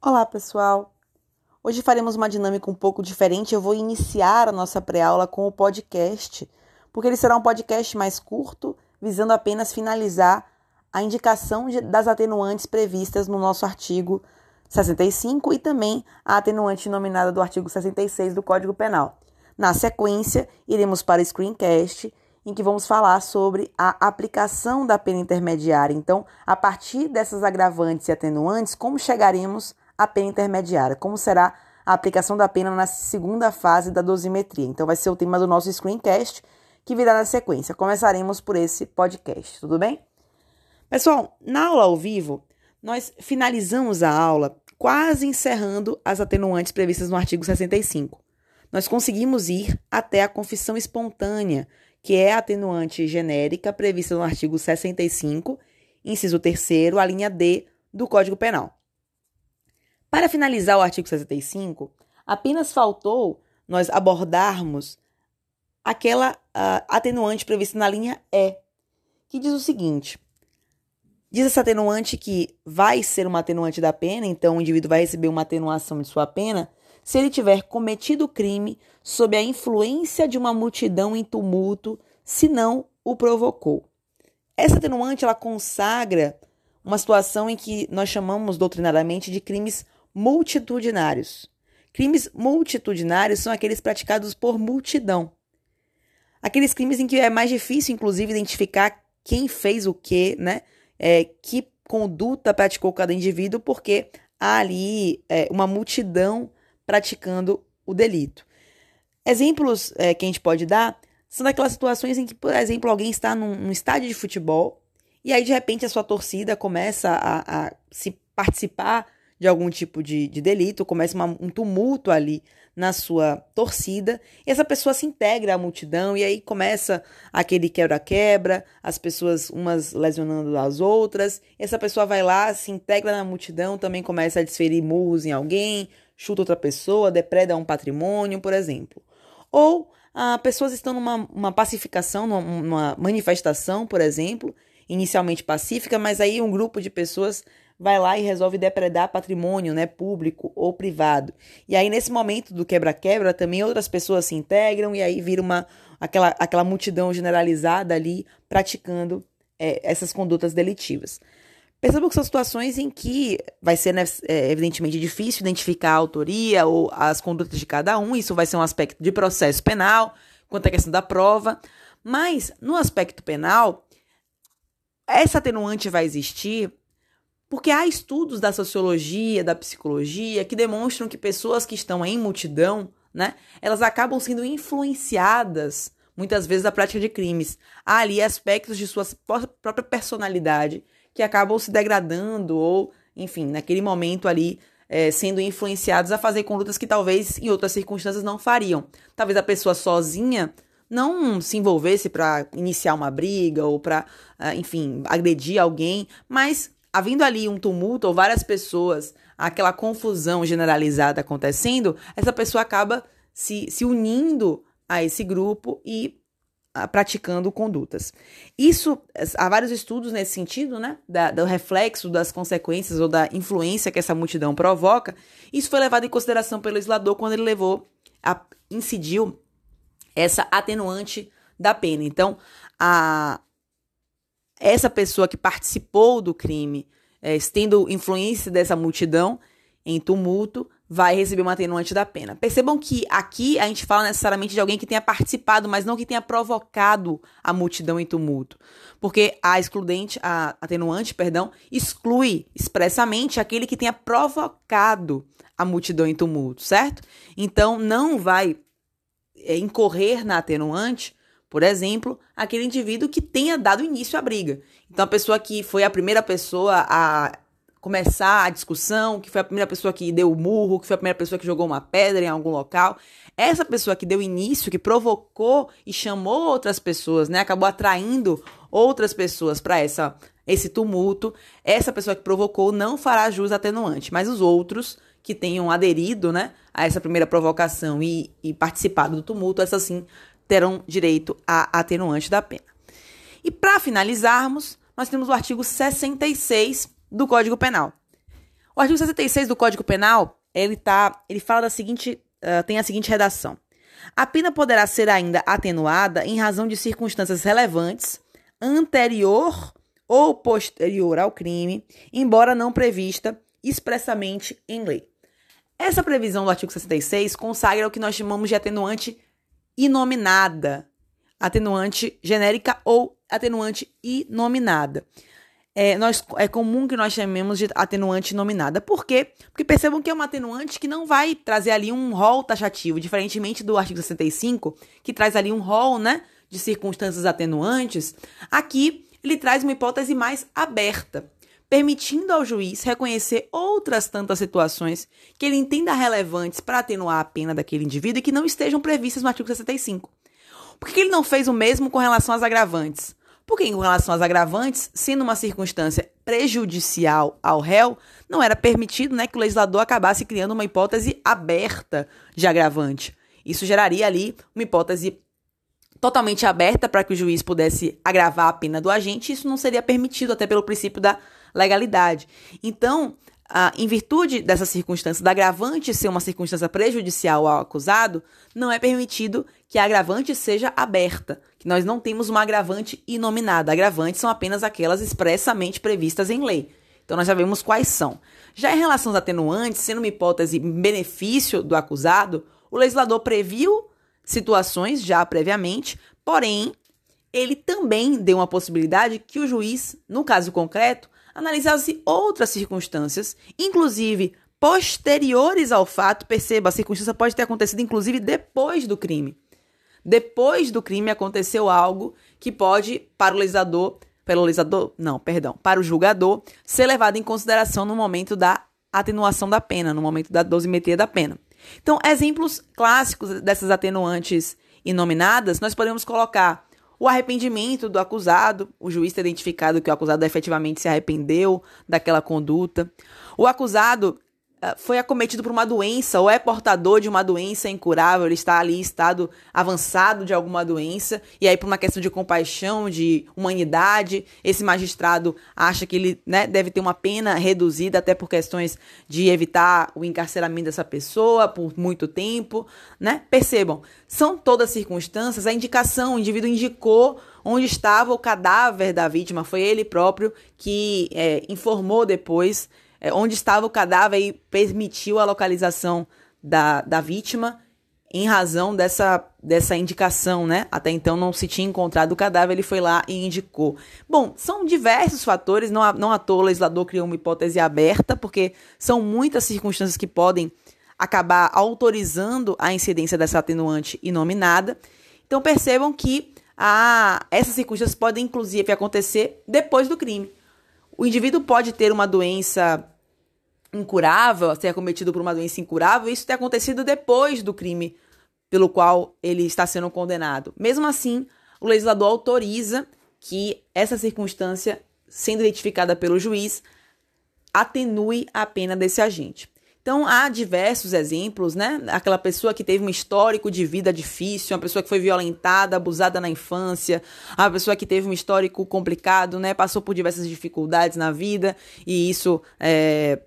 Olá, pessoal! Hoje faremos uma dinâmica um pouco diferente. Eu vou iniciar a nossa pré-aula com o podcast, porque ele será um podcast mais curto, visando apenas finalizar a indicação de, das atenuantes previstas no nosso artigo 65 e também a atenuante nominada do artigo 66 do Código Penal. Na sequência, iremos para o screencast em que vamos falar sobre a aplicação da pena intermediária. Então, a partir dessas agravantes e atenuantes, como chegaremos a pena intermediária, como será a aplicação da pena na segunda fase da dosimetria. Então, vai ser o tema do nosso screencast, que virá na sequência. Começaremos por esse podcast, tudo bem? Pessoal, na aula ao vivo, nós finalizamos a aula quase encerrando as atenuantes previstas no artigo 65. Nós conseguimos ir até a confissão espontânea, que é a atenuante genérica prevista no artigo 65, inciso 3, a linha D do Código Penal. Para finalizar o artigo 65, apenas faltou nós abordarmos aquela uh, atenuante prevista na linha E, que diz o seguinte: diz essa atenuante que vai ser uma atenuante da pena, então o indivíduo vai receber uma atenuação de sua pena se ele tiver cometido o crime sob a influência de uma multidão em tumulto, se não o provocou. Essa atenuante ela consagra uma situação em que nós chamamos doutrinariamente de crimes multitudinários. Crimes multitudinários são aqueles praticados por multidão. Aqueles crimes em que é mais difícil, inclusive, identificar quem fez o que, né? É, que conduta praticou cada indivíduo, porque há ali é, uma multidão praticando o delito. Exemplos é, que a gente pode dar são daquelas situações em que, por exemplo, alguém está num, num estádio de futebol e aí, de repente, a sua torcida começa a, a se participar de algum tipo de, de delito, começa uma, um tumulto ali na sua torcida, e essa pessoa se integra à multidão, e aí começa aquele quebra-quebra, as pessoas umas lesionando as outras, essa pessoa vai lá, se integra na multidão, também começa a desferir murros em alguém, chuta outra pessoa, depreda um patrimônio, por exemplo. Ou ah, pessoas estão numa uma pacificação, numa, numa manifestação, por exemplo, inicialmente pacífica, mas aí um grupo de pessoas vai lá e resolve depredar patrimônio, né, público ou privado. E aí nesse momento do quebra-quebra também outras pessoas se integram e aí vira uma aquela, aquela multidão generalizada ali praticando é, essas condutas delitivas. Perceba que são situações em que vai ser, né, é, evidentemente, difícil identificar a autoria ou as condutas de cada um, isso vai ser um aspecto de processo penal, quanto à questão da prova, mas no aspecto penal, essa atenuante vai existir porque há estudos da sociologia, da psicologia, que demonstram que pessoas que estão em multidão, né, elas acabam sendo influenciadas muitas vezes da prática de crimes. Há ali aspectos de sua própria personalidade que acabam se degradando ou, enfim, naquele momento ali é, sendo influenciados a fazer condutas que talvez em outras circunstâncias não fariam. Talvez a pessoa sozinha não se envolvesse para iniciar uma briga ou para, ah, enfim, agredir alguém, mas havendo ali um tumulto ou várias pessoas, aquela confusão generalizada acontecendo, essa pessoa acaba se, se unindo a esse grupo e uh, praticando condutas. Isso, há vários estudos nesse sentido, né? Da, do reflexo das consequências ou da influência que essa multidão provoca. Isso foi levado em consideração pelo legislador quando ele levou, a, incidiu essa atenuante da pena. Então, a, essa pessoa que participou do crime, é, tendo influência dessa multidão em tumulto, vai receber uma atenuante da pena. Percebam que aqui a gente fala necessariamente de alguém que tenha participado, mas não que tenha provocado a multidão em tumulto. Porque a excludente, a atenuante, perdão, exclui expressamente aquele que tenha provocado a multidão em tumulto, certo? Então não vai é, incorrer na atenuante por exemplo, aquele indivíduo que tenha dado início à briga. Então, a pessoa que foi a primeira pessoa a começar a discussão, que foi a primeira pessoa que deu o murro, que foi a primeira pessoa que jogou uma pedra em algum local, essa pessoa que deu início, que provocou e chamou outras pessoas, né, acabou atraindo outras pessoas para essa esse tumulto, essa pessoa que provocou não fará jus atenuante, mas os outros que tenham aderido, né, a essa primeira provocação e, e participado do tumulto, essa sim terão direito à atenuante da pena. E para finalizarmos, nós temos o artigo 66 do Código Penal. O artigo 66 do Código Penal, ele tá, ele fala da seguinte, uh, tem a seguinte redação. A pena poderá ser ainda atenuada em razão de circunstâncias relevantes anterior ou posterior ao crime, embora não prevista expressamente em lei. Essa previsão do artigo 66 consagra o que nós chamamos de atenuante inominada, atenuante genérica ou atenuante inominada. É, nós, é comum que nós chamemos de atenuante nominada. Por quê? Porque percebam que é uma atenuante que não vai trazer ali um rol taxativo, diferentemente do artigo 65, que traz ali um rol né, de circunstâncias atenuantes. Aqui, ele traz uma hipótese mais aberta, permitindo ao juiz reconhecer outras tantas situações que ele entenda relevantes para atenuar a pena daquele indivíduo e que não estejam previstas no artigo 65. Por que ele não fez o mesmo com relação às agravantes? Porque, em relação às agravantes, sendo uma circunstância prejudicial ao réu, não era permitido né, que o legislador acabasse criando uma hipótese aberta de agravante. Isso geraria ali uma hipótese totalmente aberta para que o juiz pudesse agravar a pena do agente, isso não seria permitido, até pelo princípio da legalidade. Então, ah, em virtude dessa circunstância da agravante ser uma circunstância prejudicial ao acusado, não é permitido que a agravante seja aberta, que nós não temos uma agravante inominada. Agravantes são apenas aquelas expressamente previstas em lei. Então nós sabemos quais são. Já em relação aos atenuantes, sendo uma hipótese benefício do acusado, o legislador previu situações já previamente, porém, ele também deu uma possibilidade que o juiz, no caso concreto, analisasse outras circunstâncias, inclusive posteriores ao fato. Perceba, a circunstância pode ter acontecido inclusive depois do crime. Depois do crime aconteceu algo que pode, para o legislador, pelo legislador, não, perdão, para o julgador, ser levado em consideração no momento da atenuação da pena, no momento da dosimetria da pena. Então, exemplos clássicos dessas atenuantes inominadas, nós podemos colocar o arrependimento do acusado, o juiz ter identificado que o acusado efetivamente se arrependeu daquela conduta. O acusado foi acometido por uma doença ou é portador de uma doença incurável, ele está ali em estado avançado de alguma doença, e aí, por uma questão de compaixão, de humanidade, esse magistrado acha que ele né, deve ter uma pena reduzida, até por questões de evitar o encarceramento dessa pessoa por muito tempo. Né? Percebam, são todas circunstâncias, a indicação, o indivíduo indicou onde estava o cadáver da vítima, foi ele próprio que é, informou depois é, onde estava o cadáver e permitiu a localização da, da vítima em razão dessa, dessa indicação, né? Até então não se tinha encontrado o cadáver, ele foi lá e indicou. Bom, são diversos fatores, não, não à toa o legislador criou uma hipótese aberta, porque são muitas circunstâncias que podem acabar autorizando a incidência dessa atenuante inominada. Então percebam que a, essas circunstâncias podem inclusive acontecer depois do crime. O indivíduo pode ter uma doença incurável, ser acometido por uma doença incurável, isso ter acontecido depois do crime pelo qual ele está sendo condenado. Mesmo assim, o legislador autoriza que essa circunstância, sendo identificada pelo juiz, atenue a pena desse agente. Então há diversos exemplos, né? Aquela pessoa que teve um histórico de vida difícil, uma pessoa que foi violentada, abusada na infância, a pessoa que teve um histórico complicado, né? Passou por diversas dificuldades na vida e isso é,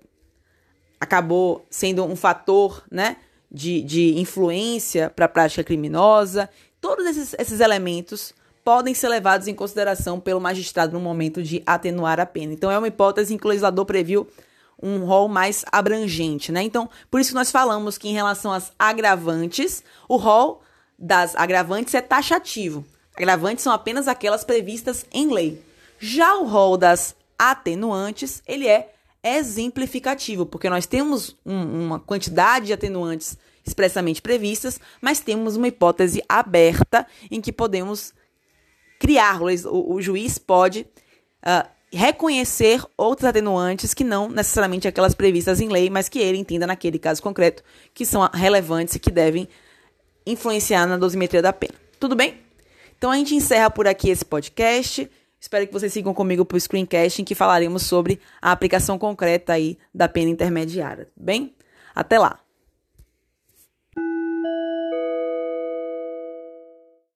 acabou sendo um fator, né? De, de influência para a prática criminosa. Todos esses, esses elementos podem ser levados em consideração pelo magistrado no momento de atenuar a pena. Então, é uma hipótese em que o legislador previu um rol mais abrangente, né? Então, por isso que nós falamos que em relação às agravantes, o rol das agravantes é taxativo. Agravantes são apenas aquelas previstas em lei. Já o rol das atenuantes, ele é exemplificativo, porque nós temos um, uma quantidade de atenuantes expressamente previstas, mas temos uma hipótese aberta em que podemos criar, o, o juiz pode uh, reconhecer outros atenuantes que não necessariamente aquelas previstas em lei, mas que ele entenda naquele caso concreto que são relevantes e que devem influenciar na dosimetria da pena. Tudo bem? Então a gente encerra por aqui esse podcast. Espero que vocês sigam comigo para o screencast em que falaremos sobre a aplicação concreta aí da pena intermediária. Bem? Até lá!